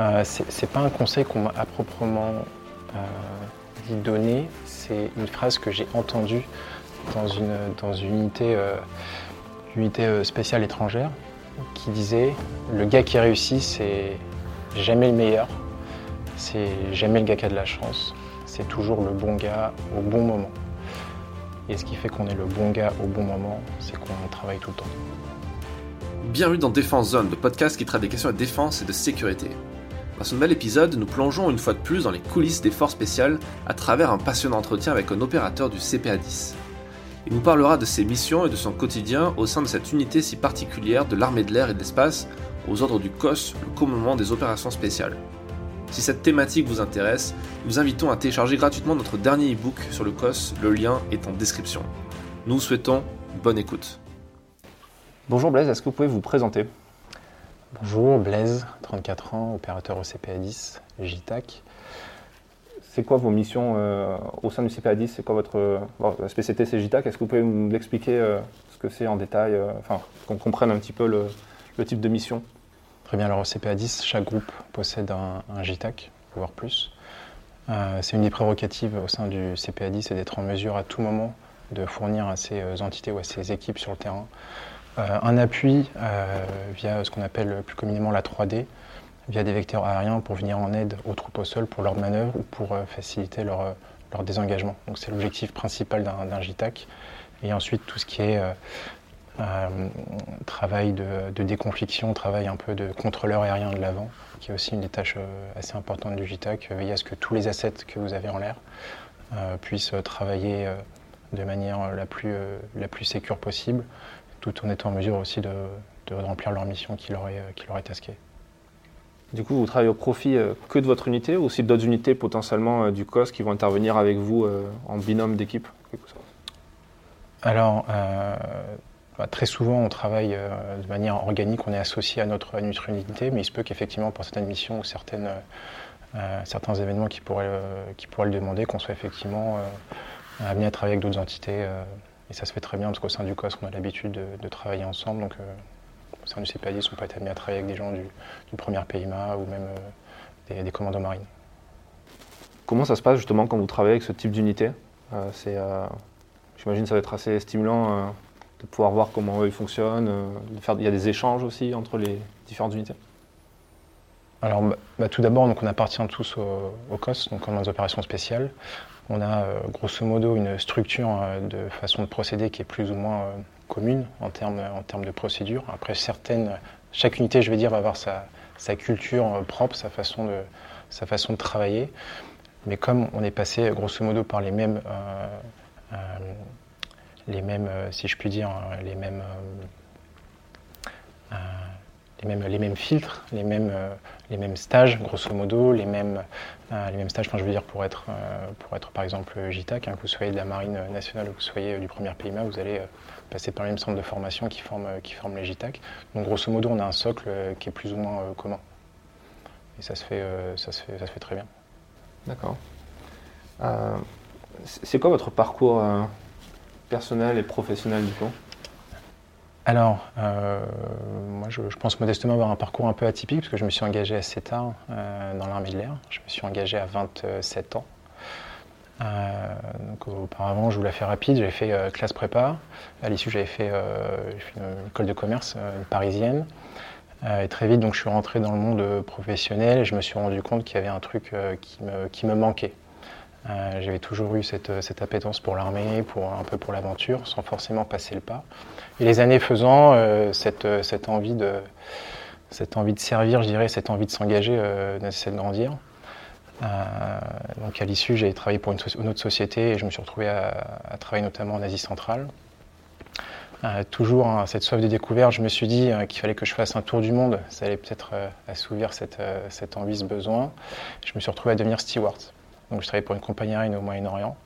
euh, C'est pas un conseil qu'on m'a à proprement dit donné, c'est une phrase que j'ai entendue dans une, dans une unité, unité spéciale étrangère qui disait Le gars qui réussit, c'est jamais le meilleur, c'est jamais le gars qui a de la chance, c'est toujours le bon gars au bon moment. Et ce qui fait qu'on est le bon gars au bon moment, c'est qu'on travaille tout le temps. Bienvenue dans Défense Zone, le podcast qui traite des questions de défense et de sécurité. Dans ce nouvel épisode, nous plongeons une fois de plus dans les coulisses des forces spéciales à travers un passionnant entretien avec un opérateur du CPA-10. Il nous parlera de ses missions et de son quotidien au sein de cette unité si particulière de l'armée de l'air et de l'espace, aux ordres du COS, le commandement des opérations spéciales. Si cette thématique vous intéresse, nous vous invitons à télécharger gratuitement notre dernier e-book sur le COS, le lien est en description. Nous vous souhaitons bonne écoute. Bonjour Blaise, est-ce que vous pouvez vous présenter? Bonjour Blaise, 34 ans, opérateur au CPA10, JTAC. C'est quoi vos missions euh, au sein du CPA10 C'est quoi votre la spécialité c'est JTAC Est-ce que vous pouvez nous expliquer euh, ce que c'est en détail, euh, enfin qu'on comprenne un petit peu le, type de mission? Très bien, alors au CPA10, chaque groupe possède un, un voire plus. C'est une des prérogatives au sein du CPA10, c'est d'être en mesure à tout moment de fournir à ces entités ou à ces équipes sur le terrain un appui via ce qu'on appelle plus communément la 3D, via des vecteurs aériens pour venir en aide aux troupes au sol pour leur manœuvre ou pour faciliter leur, désengagement. Donc c'est l'objectif principal d'un JTAC. Et ensuite tout ce qui est euh, travail de, déconfliction, travail un peu de contrôleur aérien de l'avant, qui est aussi une des tâches euh, assez importantes du JTAC, veiller à ce que tous les assets que vous avez en l'air euh, puissent travailler de manière la plus, la plus sécure possible, tout en étant en mesure aussi de, remplir leur mission qui leur est, qui leur est tasquée. Du coup, vous travaillez au profit que de votre unité ou aussi d'autres unités potentiellement du COS qui vont intervenir avec vous en binôme d'équipe Alors, bah, très souvent, on travaille euh, de manière organique, on est associé à notre, unité, mais il se peut qu'effectivement, pour certaines missions ou certaines, euh, certains événements qui pourraient, euh, qui pourraient le demander, qu'on soit effectivement amené à travailler avec d'autres entités. Et ça se fait très bien, parce qu'au sein du COS, on a l'habitude de, travailler ensemble. Donc, au sein du CPADIS, on peut être amené à travailler avec des gens du, du premier PIMA ou même des, des, commandos marines. Comment ça se passe justement quand vous travaillez avec ce type d'unité? J'imagine que ça va être assez stimulant de pouvoir voir comment ils fonctionnent. Euh, il y a des échanges aussi entre les différentes unités? Alors, bah, bah, tout d'abord, on appartient tous au, COS, donc dans les opérations spéciales. On a euh, grosso modo une structure euh, de façon de procéder qui est plus ou moins commune en termes, de procédure. Après, certaines, chaque unité, je vais dire, va avoir sa, culture propre, sa façon, de, sa façon de travailler. Mais comme on est passé grosso modo par les mêmes les mêmes, euh, si je puis dire, euh, les mêmes, euh, les mêmes, les mêmes filtres, les mêmes, les mêmes stages, grosso modo, les mêmes, les mêmes stages, je veux dire, pour être, pour être par exemple JTAC, hein, que vous soyez de la Marine nationale ou que vous soyez du premier PIMA, vous allez passer par le même centre de formation qui forme, qui forme les JTAC. Donc grosso modo, on a un socle qui est plus ou moins commun. Et ça se fait, ça se fait, ça se fait très bien. D'accord. c'est quoi votre parcours personnel et professionnel du coup? Alors, euh, moi je, pense modestement avoir un parcours un peu atypique parce que je me suis engagé assez tard euh, dans l'armée de l'air. Je me suis engagé à 27 ans. Euh, donc, auparavant, je vous la fais rapide, j'ai fait classe prépa. À l'issue, j'avais fait, une école de commerce parisienne. et très vite, donc, je suis rentré dans le monde professionnel et je me suis rendu compte qu'il y avait un truc qui, me, manquait. Euh, j'avais toujours eu cette, cette appétence pour l'armée, pour un peu pour l'aventure, sans forcément passer le pas. Et les années faisant, euh, cette, envie de, servir, je dirais, cette envie de s'engager euh, de grandir. Euh, donc à l'issue, j'ai travaillé pour une, autre société et je me suis retrouvé à, travailler notamment en Asie centrale. toujours hein, cette soif de découverte, je me suis dit qu'il fallait que je fasse un tour du monde. Ça allait peut-être assouvir cette, cette envie, ce besoin. Je me suis retrouvé à devenir steward. Donc je travaillais pour une compagnie aérienne au Moyen-Orient.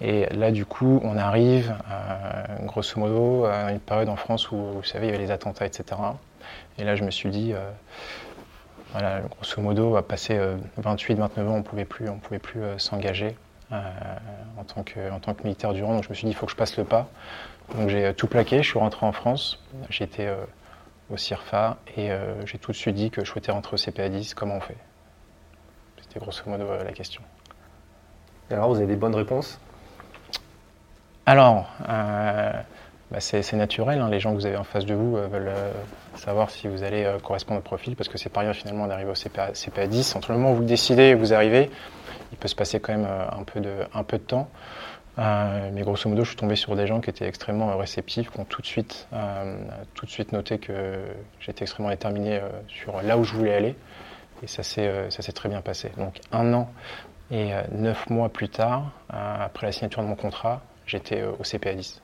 Et là, du coup, on arrive, grosso modo, à une période en France où, vous savez, il y avait les attentats, etc. Et là, je me suis dit, euh, voilà, grosso modo, à passer 28, euh, 29 ans, on ne pouvait plus, on pouvait plus euh, s'engager en, tant que, en tant que militaire. Donc je me suis dit, il faut que je passe le pas. Donc j'ai tout plaqué, je suis rentré en France. Été au CIRFA et j'ai tout de suite dit que je souhaitais rentrer au CPA 10. Comment on fait? C'était grosso modo la question. Alors, vous avez des bonnes réponses? Alors, bah, c'est naturel. Hein. Les gens que vous avez en face de vous veulent savoir si vous allez correspondre au profil parce que c'est pas rien finalement d'arriver au CPA, CPA 10. Entre le moment où vous le décidez et vous arrivez, il peut se passer quand même un peu de, temps. Euh, mais grosso modo, je suis tombé sur des gens qui étaient extrêmement réceptifs, qui ont tout de suite, euh, noté que j'étais extrêmement déterminé euh, sur là où je voulais aller. Et ça s'est très bien passé. Donc un an et neuf mois plus tard, après la signature de mon contrat, j'étais au CPA 10.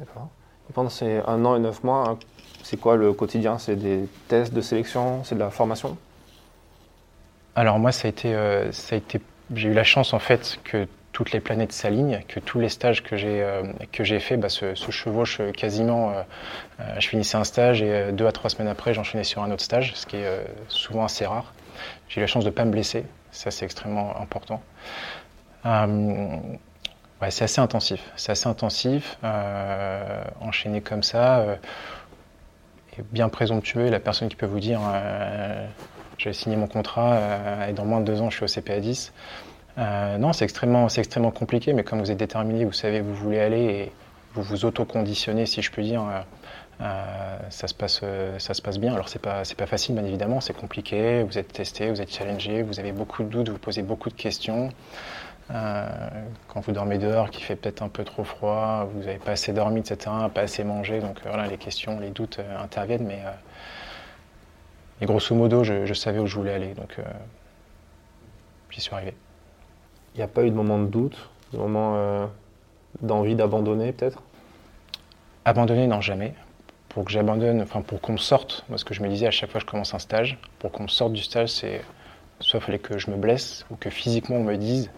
D'accord. Et pendant ces un an et neuf mois, hein, c'est quoi le quotidien? C'est des tests de sélection? C'est de la formation? Alors moi, ça a été, ça a été j'ai eu la chance en fait que toutes les planètes s'alignent, que tous les stages que j'ai euh, que j'ai fait bah, se, chevauchent quasiment. Euh, euh, je finissais un stage et deux à trois semaines après, j'enchaînais sur un autre stage, ce qui est souvent assez rare. J'ai eu la chance de ne pas me blesser, ça c'est extrêmement important. Ouais, c'est assez intensif, c'est assez intensif. enchaîner comme ça, et bien présomptueux, la personne qui peut vous dire j'ai signé mon contrat et dans moins de deux ans je suis au CPA 10. Euh, non, c'est extrêmement, c'est extrêmement compliqué, mais comme vous êtes déterminé, vous savez où vous voulez aller et vous vous auto-conditionnez, si je peux dire, euh, euh, ça, se passe, ça se passe bien. Alors, c'est pas, c'est pas facile, bien évidemment, c'est compliqué, vous êtes testé, vous êtes challengé, vous avez beaucoup de doutes, vous posez beaucoup de questions. quand vous dormez dehors, qu'il fait peut-être un peu trop froid, vous n'avez pas assez dormi, etc., pas assez mangé, donc voilà, les questions, les doutes interviennent, mais, grosso modo, je, je, savais où je voulais aller, donc j'y suis arrivé. Il n'y a pas eu de moment de doute, de moment euh, d'envie d'abandonner peut-être? Abandonner, non, jamais. Pour que j'abandonne, enfin pour qu'on me sorte, moi ce que je me disais à chaque fois que je commence un stage, pour qu'on me sorte du stage, c'est soit il fallait que je me blesse ou que physiquement on me dise,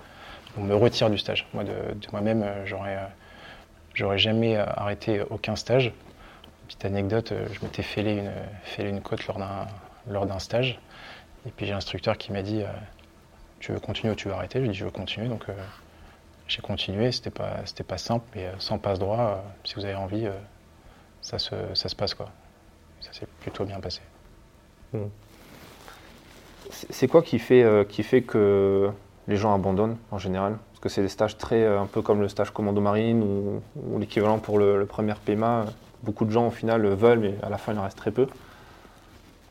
on me retire du stage. Moi de, moi-même, euh, j'aurais, euh, j'aurais jamais arrêté aucun stage. Petite anecdote, je m'étais fêlé une, fêlé une côte lors d'un, lors d'un stage. Et puis j'ai un instructeur qui m'a dit tu veux continuer ou tu veux arrêter? J'ai dit je veux continuer, donc euh, j'ai continué. C'était pas, c'était pas simple, mais euh, sans passe droit, euh, si vous avez envie, ça, se, ça se passe quoi. Ça s'est plutôt bien passé. Hmm. C'est quoi qui fait, qui fait que les gens abandonnent en général? Parce que c'est des stages très, un peu comme le stage commando marine ou, l'équivalent pour le, premier PMA. Beaucoup de gens au final veulent, mais à la fin il en reste très peu.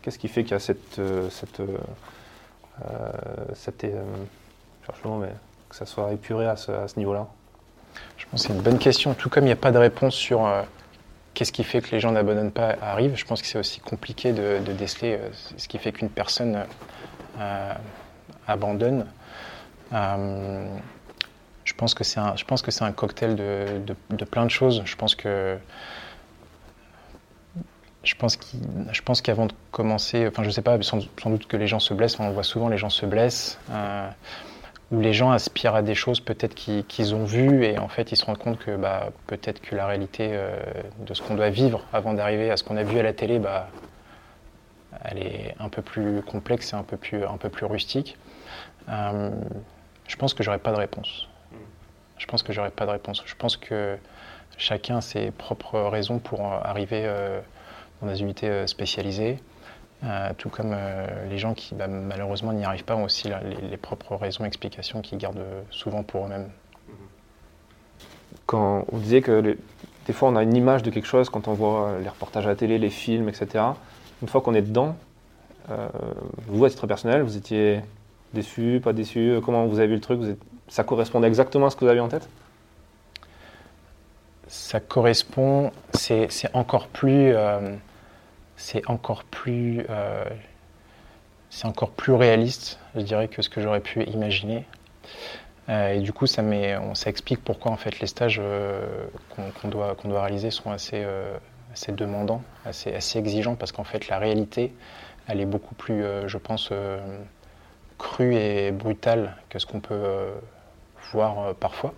Qu'est-ce qui fait qu'il y a cette, cette c'était, euh, euh mais que ça soit épuré à ce, niveau-là? Je pense que c'est une bonne question. Tout comme il n'y a pas de réponse sur euh, qu'est-ce qui fait que les gens n'abandonnent pas, arrivent, je pense que c'est aussi compliqué de, déceler euh, ce qui fait qu'une personne abandonne. je pense que c'est un, un cocktail de, de, plein de choses. Je pense que je pense qu'avant de commencer, enfin je sais pas, sans, doute que les gens se blessent, on voit souvent les gens se blessent, euh, ou les gens aspirent à des choses peut-être qu'ils ont vues et en fait ils se rendent compte que bah, peut-être que la réalité euh, de ce qu'on doit vivre avant d'arriver à ce qu'on a vu à la télé, bah, elle est un peu plus complexe et un peu plus, rustique. Euh, je pense que j'aurais pas de réponse. Je pense que j'aurais pas de réponse. Je pense que chacun a ses propres raisons pour arriver dans des unités euh, spécialisées. Euh, tout comme euh, les gens qui bah, malheureusement n'y arrivent pas ont aussi les, propres raisons, explications qu'ils gardent souvent pour eux-mêmes. Quand vous disiez que des fois on a une image de quelque chose quand on voit les reportages à la télé, les films, etc. Une fois qu'on est dedans, vous à titre personnel, vous étiez déçu, pas déçu Comment vous avez vu le truc Ça correspondait exactement à ce que vous aviez en tête? Ça correspond, c'est encore plus c'est encore plus euh, c'est encore plus réaliste, je dirais, que ce que j'aurais pu imaginer. Euh, et du coup, ça, ça explique pourquoi en fait les stages euh, qu'on doit, doit réaliser sont assez, assez demandants, assez, assez exigeants, parce qu'en fait la réalité, elle est beaucoup plus, je pense, crue et brutale que ce qu'on peut voir parfois.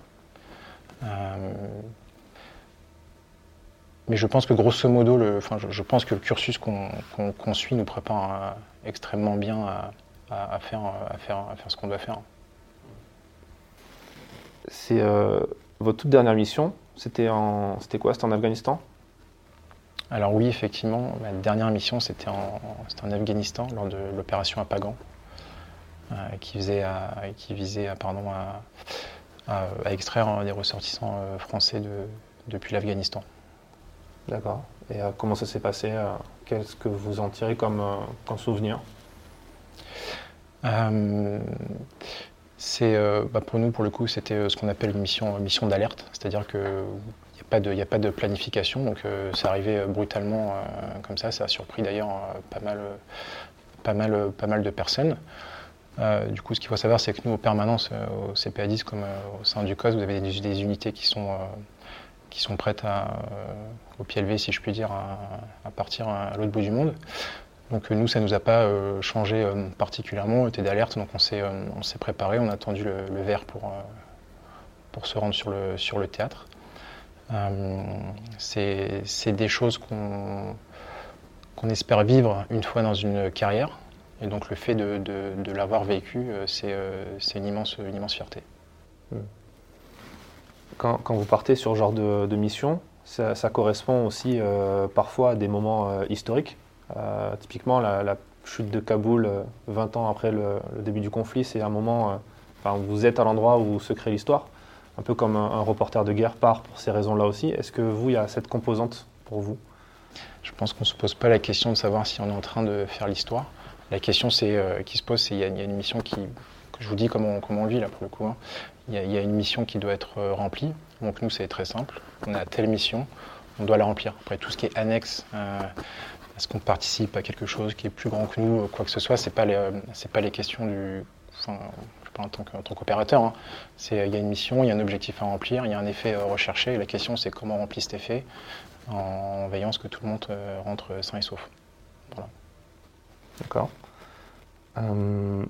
Mais je pense que grosso modo, le, enfin, je, pense que le cursus qu'on suit nous prépare euh, extrêmement bien à, faire, à, faire, à faire ce qu'on doit faire. C'est euh, votre toute dernière mission. C'était en, c'était quoi? C'était en Afghanistan? Alors oui, effectivement, ma dernière mission, c'était en, en, Afghanistan, lors de l'opération Apagan, euh, qui, faisait qui, visait pardon, à, extraire des ressortissants euh, français de, depuis l'Afghanistan. D'accord. Et euh, comment ça s'est passé Qu'est-ce que vous en tirez comme, comme souvenir? C'est, bah, pour nous, pour le coup, c'était ce qu'on appelle une mission, mission d'alerte, c'est-à-dire que il n'y a pas de planification, donc euh, arrivé euh, brutalement euh, comme ça. Ça a surpris d'ailleurs pas, mal, pas, mal, pas mal de personnes. du coup, ce qu'il faut savoir, c'est que nous, aux permanences, au CPA10 comme au sein du COS, vous avez des, unités qui sont, qui sont prêtes à, au pied levé, si je puis dire, à, partir à l'autre bout du monde. Donc nous, ça ne nous a pas changé particulièrement, on était d'alerte, donc on s'est, on s'est préparé, on a attendu le, verre pour, pour se rendre sur le, sur le théâtre. Euh, c'est des choses qu'on espère vivre une fois dans une carrière. Et donc le fait de, l'avoir vécu, euh, euh, c'est une immense, une immense fierté. Hmm. Quand, vous partez sur ce genre de, mission, ça, correspond aussi parfois à des moments historiques. typiquement, la, chute de Kaboul, 20 ans après le, début du conflit, c'est un moment, enfin, vous êtes à l'endroit où se crée l'histoire un peu comme un, reporter de guerre part pour ces raisons-là aussi. Est-ce que vous, il y a cette composante pour vous? Je pense qu'on ne se pose pas la question de savoir si on est en train de faire l'histoire. La question euh, qui se pose, c'est qu'il y, a une mission qui, que je vous dis comment, comment on le vit là pour le coup. Hein. Il, y a, une mission qui doit être euh, remplie. Donc nous, c'est très simple. On a telle mission, on doit la remplir. Après, tout ce qui est annexe, euh, est-ce qu'on participe à quelque chose qui est plus grand que nous, quoi que ce soit, c'est pas les, pas les questions du, en tant qu'opérateur. Hein. Il y a une mission, il y a un objectif à remplir, il y a un effet euh, recherché. La question, c'est comment on remplit cet effet en veillant à ce que tout le monde euh, rentre sain et sauf. D'accord. Euh,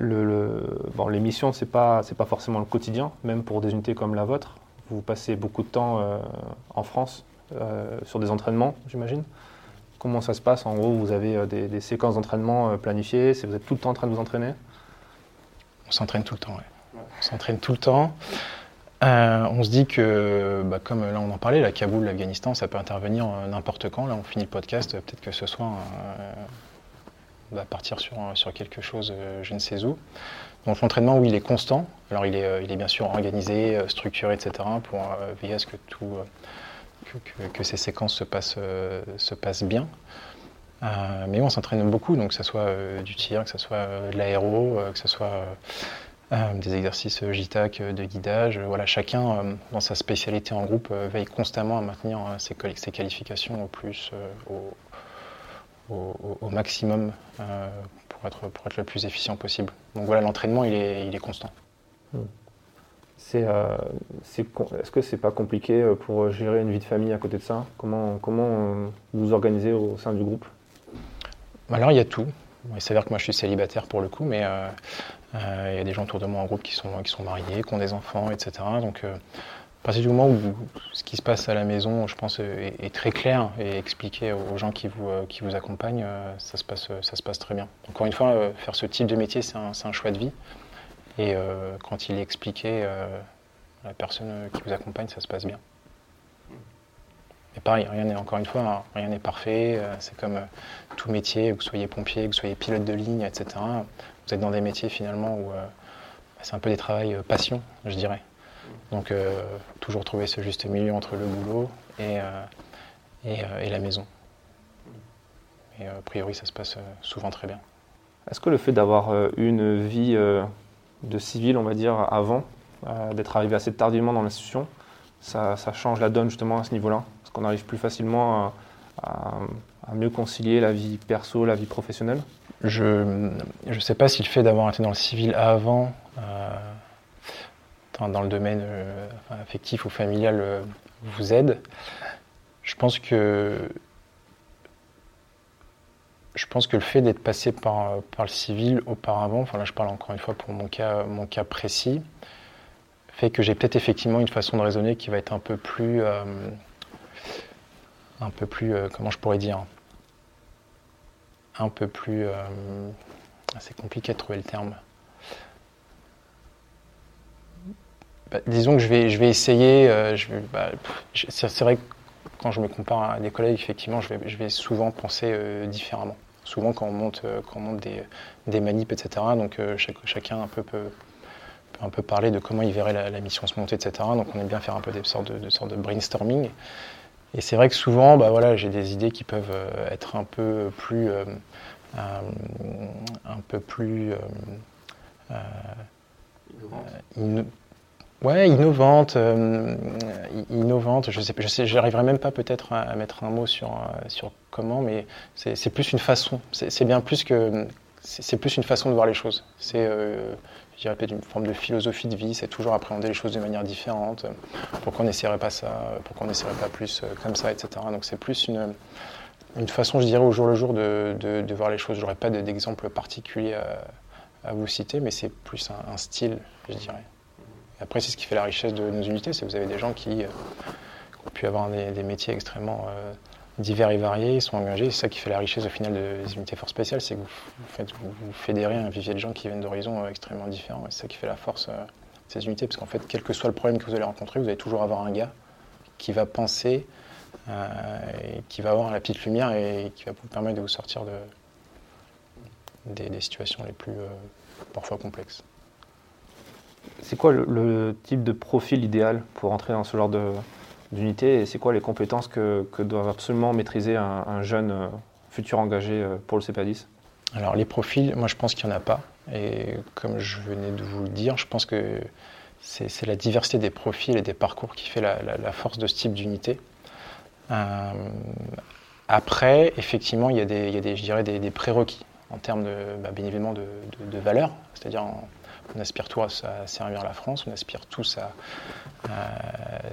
bon, les missions, ce n'est pas, pas forcément le quotidien, même pour des unités comme la vôtre. Vous passez beaucoup de temps en France sur des entraînements, j'imagine. Comment ça se passe? En gros, vous avez des, des séquences d'entraînement planifiées, vous êtes tout le temps en train de vous entraîner? On s'entraîne tout le temps, On s'entraîne tout le temps. Euh, on se dit que, bah, comme là on en parlait, la Kaboul, l'Afghanistan, ça peut intervenir euh, n'importe quand. Là, on finit le podcast, peut-être que ce soir, euh, va partir sur, sur quelque chose, je ne sais où. Donc l'entraînement, oui, il est constant. Alors il est, il est bien sûr organisé, structuré, etc., pour veiller à ce que, tout, que, ces séquences se passent, se bien. Euh, mais on s'entraîne beaucoup, donc que ce soit euh, du tir, que ce soit euh, de l'aéro, que ce soit des exercices JTAC, de guidage. Voilà, chacun, dans sa spécialité en groupe, veille constamment à maintenir ses, qualifications au plus, au, maximum pour, être, pour être le plus efficient possible. Donc voilà, l'entraînement, il est, il est constant. Hmm. Est-ce que c'est pas compliqué pour gérer une vie de famille à côté de ça? Comment, comment vous organisez au sein du groupe? Alors il y a tout. Il s'avère que moi je suis célibataire pour le coup, mais euh, euh, il y a des gens autour de moi en groupe qui sont, qui sont mariés, qui ont des enfants, etc. Donc euh, à partir du moment où ce qui se passe à la maison, je pense, est, très clair et expliqué aux gens qui vous, qui vous accompagnent, ça, se passe, ça se passe très bien. Encore une fois, faire ce type de métier, c'est un, choix de vie. Et quand il est expliqué à la personne qui vous accompagne, ça se passe bien. Mais pareil, rien n'est encore une fois, hein, rien n'est parfait. Euh, c'est comme euh, tout métier, que vous soyez pompier, que vous soyez pilote de ligne, etc. Vous êtes dans des métiers finalement où euh, c'est un peu des travails passion, je dirais. Donc toujours trouver ce juste milieu entre le boulot et, et, la maison. Et a priori, ça se passe souvent très bien. Est-ce que le fait d'avoir une vie de civil, on va dire, avant, d'être arrivé assez tardivement dans l'institution, ça, ça, change la donne justement à ce niveau-là? Qu'on arrive plus facilement à, mieux concilier la vie perso, la vie professionnelle? Je ne sais pas si le fait d'avoir été dans le civil avant, euh, dans, le domaine euh, affectif ou familial, euh, vous aide. Je pense que je pense que le fait d'être passé par, le civil auparavant, enfin là je parle encore une fois pour mon cas, précis, fait que j'ai peut-être effectivement une façon de raisonner qui va être un peu plus un peu plus, euh, comment je pourrais dire, un peu plus, euh, c'est compliqué de trouver le terme. Bah, disons que je vais, je vais essayer, euh, bah, c'est vrai que quand je me compare à des collègues, effectivement, je vais, je vais souvent penser différemment. Souvent, quand on monte, quand on monte des, des manips, etc., donc chacun un peu peut, un peu parler de comment il verrait la, mission se monter, etc. Donc on aime bien faire un peu des sortes de, sortes de brainstorming. Et c'est vrai que souvent, bah voilà, j'ai des idées qui peuvent euh, être un peu plus, euh, euh, un peu plus. Ouais, innovantes, innovante. Je sais, je j'arriverai même pas peut-être à, mettre un mot sur sur comment, mais c'est plus une façon. C'est bien plus que c'est plus une façon de voir les choses. C'est je dirais une forme de philosophie de vie, c'est toujours appréhender les choses de manière différente. Pourquoi on n'essaierait pas ça Pourquoi on n'essaierait pas plus euh, comme ça, etc. Donc c'est plus une, une façon, je dirais, au jour le jour de, de, voir les choses. Je n'aurais pas d'exemple particulier à, vous citer, mais c'est plus un, style, je dirais. Et après, c'est ce qui fait la richesse de nos unités, c'est que vous avez des gens qui, euh, ont pu avoir des, métiers extrêmement euh, divers et variés, ils sont engagés. C'est ça qui fait la richesse au final des unités force spéciales, c'est que vous, faites, vous, fédérez un vivier de gens qui viennent d'horizons euh, extrêmement différents. c'est ça qui fait la force de ces unités, parce qu'en fait, quel que soit le problème que vous allez rencontrer, vous allez toujours avoir un gars qui va penser, et qui va avoir la petite lumière et qui va vous permettre de vous sortir de, des, situations les plus parfois complexes. C'est quoi le, type de profil idéal pour entrer dans ce genre d'unité et c'est quoi les compétences que, doivent absolument maîtriser un, jeune euh, futur engagé euh, pour le CPA10 Alors les profils, moi je pense qu'il n'y en a pas. Et comme je venais de vous le dire, je pense que c'est la diversité des profils et des parcours qui fait la, force de ce type d'unité. Euh, après, effectivement, il y a des, il des je dirais, prérequis en termes de, bah, bien de, de valeur, c'est-à-dire on aspire tous à servir la France, on aspire tous à,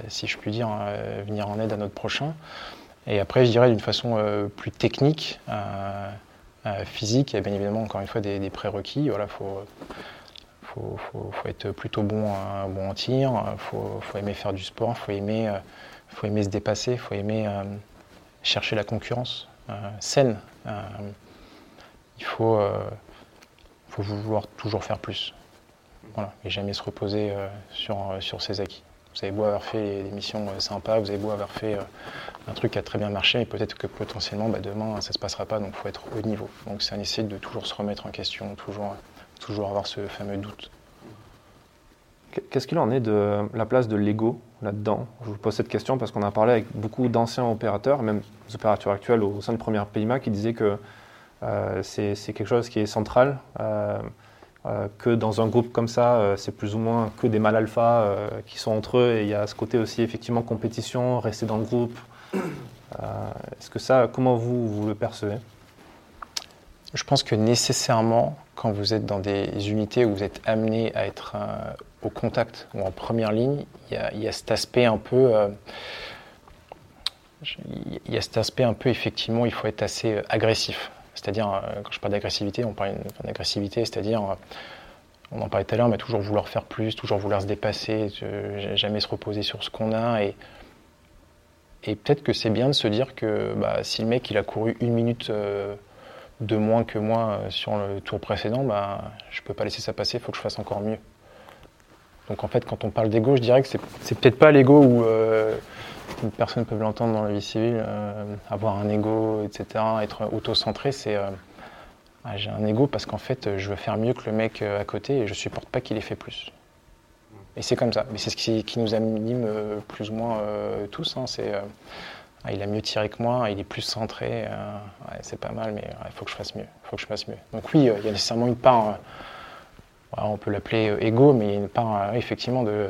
si je puis dire, euh, venir en aide à notre prochain. Et après, je dirais d'une façon euh, plus technique, euh, physique, il y a bien évidemment encore une fois des, prérequis. Voilà, faut, faut, faut, être plutôt bon, bon en tir, il faut, aimer faire du sport, faut aimer, faut aimer se dépasser, faut aimer chercher la concurrence saine. il faut, faut vouloir toujours faire plus. Et jamais se reposer euh, sur, euh, sur ses acquis. Vous avez beau avoir fait des missions euh, sympas, vous avez beau avoir fait un truc qui a très bien marché, et peut-être que potentiellement bah, demain ça ne se passera pas, donc il faut être au niveau. Donc c'est un essai de toujours se remettre en question, toujours, toujours avoir ce fameux doute. Qu'est-ce qu'il en est de la place de l'ego là-dedans? Je vous pose cette question parce qu'on a parlé avec beaucoup d'anciens opérateurs, même des opérateurs actuels au sein de Première PIMA, qui disaient que c'est quelque chose qui est central. Que dans un groupe comme ça, euh, c'est plus ou moins que des mâles alpha euh, qui sont entre eux et il y a ce côté aussi effectivement compétition, rester dans le groupe. Est-ce que ça, comment vous, vous le percevez? Je pense que nécessairement, quand vous êtes dans des unités où vous êtes amené à être au contact ou en première ligne, il y a cet aspect un peu il y a cet aspect un peu, effectivement, il faut être assez agressif. C'est-à-dire, euh, quand je parle d'agressivité, on parle d'agressivité, c'est-à-dire, euh, on en parlait tout à l'heure, mais toujours vouloir faire plus, toujours vouloir se dépasser, jamais se reposer sur ce qu'on a. Et, et peut-être que c'est bien de se dire que bah, si le mec il a couru une minute euh, de moins que moi sur le tour précédent, bah, je ne peux pas laisser ça passer, il faut que je fasse encore mieux. Donc en fait, quand on parle d'ego, je dirais que c'est peut-être pas l'ego où une personne peut l'entendre dans la vie civile, euh, avoir un ego, etc., être auto-centré, c'est euh, ah, j'ai un ego parce qu'en fait, je veux faire mieux que le mec euh, à côté et je supporte pas qu'il ait fait plus. Et c'est comme ça. Mais c'est ce qui, nous anime plus ou moins tous. Hein. c'est ah, il a mieux tiré que moi, il est plus centré. c'est pas mal, mais il faut que je fasse mieux. Faut que je fasse mieux. Donc oui, il y a nécessairement une part. on peut l'appeler ego, mais il y a une part effectivement de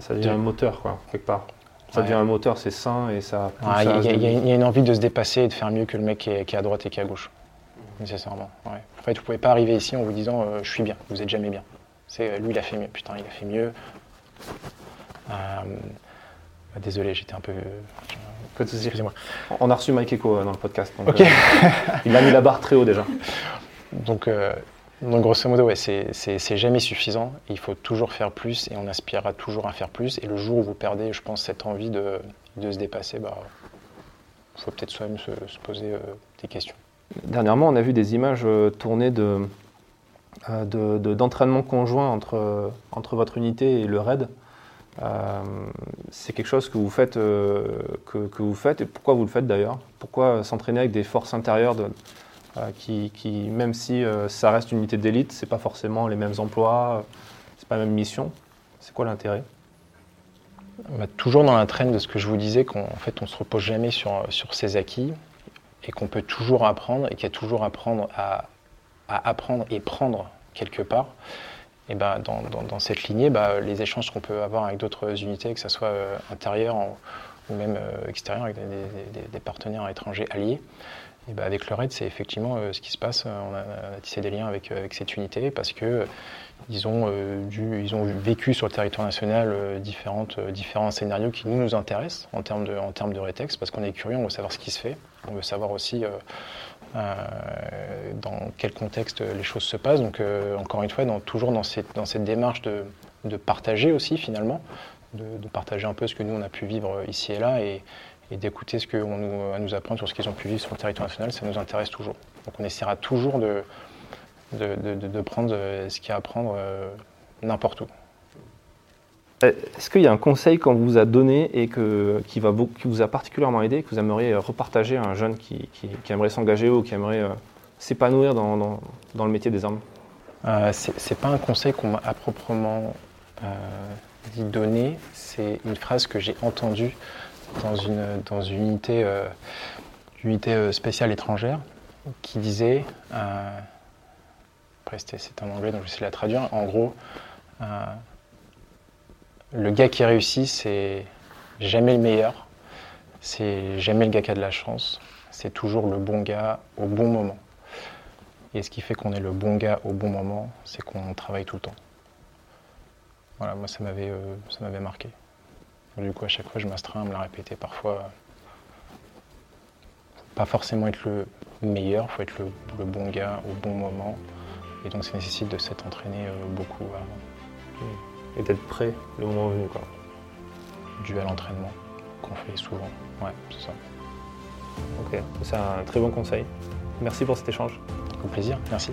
ça devient un moteur, quoi, quelque part. Ça devient un moteur, c'est sain et ça. Il y, a une envie de se dépasser et de faire mieux que le mec qui est, à droite et qui est à gauche. Nécessairement. En fait, vous ne pouvez pas arriver ici en vous disant euh, je suis bien, vous n'êtes jamais bien. C'est euh, lui, il a fait mieux. Putain, il a fait mieux. Euh, désolé, j'étais un peu. Excusez-moi. On a reçu Mike Echo dans le podcast. il a mis la barre très haut déjà. Donc, donc grosso modo, ouais, c'est jamais suffisant. Il faut toujours faire plus et on aspirera toujours à faire plus. Et le jour où vous perdez, je pense, cette envie de, se dépasser, bah, il faut peut-être soi-même se, poser euh, des questions. Dernièrement, on a vu des images euh, tournées euh, d'entraînement de, conjoint entre, votre unité et le RAID. c'est quelque chose que vous faites, et pourquoi vous le faites d'ailleurs? Pourquoi s'entraîner avec des forces intérieures qui, qui, même si ça reste une unité d'élite, c'est pas forcément les mêmes emplois, c'est pas la même mission. C'est quoi l'intérêt? Toujours dans la traîne de ce que je vous disais, qu'en fait on se repose jamais sur, sur ses acquis et qu'on peut toujours apprendre et qu'il y a toujours apprendre à, apprendre et prendre quelque part. Et ben dans, dans, cette lignée, bah, les échanges qu'on peut avoir avec d'autres unités, que ce soit euh, intérieur ou même euh, extérieur avec des, partenaires étrangers alliés, et ben avec le RAID, c'est effectivement euh, ce qui se passe. On a, tissé des liens avec, avec cette unité parce que ils ont, euh, vécu sur le territoire national euh, différentes, euh, différents scénarios qui nous, intéressent en termes de, en termes parce qu'on est curieux, on veut savoir ce qui se fait, on veut savoir aussi dans quel contexte les choses se passent. Donc, encore une fois, toujours dans cette, démarche de partager aussi, finalement, de, partager un peu ce que nous, on a pu vivre ici et là, et, et d'écouter ce qu'on nous, nous apprendre sur ce qu'ils ont pu vivre sur le territoire national, ça nous intéresse toujours. Donc, on essaiera toujours de de, prendre euh, ce qu'il y a à prendre euh, n'importe où. Euh, est-ce qu'il y a un conseil qu'on vous a donné et que, qui, va, qui vous a particulièrement aidé, que vous aimeriez repartager à un jeune qui, aimerait s'engager ou qui aimerait s'épanouir dans, le métier des armes? Euh, C'est pas un conseil qu'on m'a à proprement dit donné, c'est une phrase que j'ai entendue dans une, unité, unité spéciale étrangère qui disait après, c'est en anglais, donc je vais essayer de la traduire. En gros, euh, le gars qui réussit, c'est jamais le meilleur, c'est jamais le gars qui a de la chance, c'est toujours le bon gars au bon moment. Et ce qui fait qu'on est le bon gars au bon moment, c'est qu'on travaille tout le temps. Voilà, moi ça m'avait euh, marqué. Du coup, à chaque fois, je m'astreins à me la répéter. Parfois, pas forcément être le meilleur, il faut être le bon gars au bon moment. Et donc ça nécessite de s'être entraîné euh, beaucoup Et d'être prêt le moment venu quoi. Dû à l'entraînement qu'on fait souvent. Ouais, c'est ça. Ok, c'est un très bon conseil. Merci pour cet échange. Au plaisir, merci.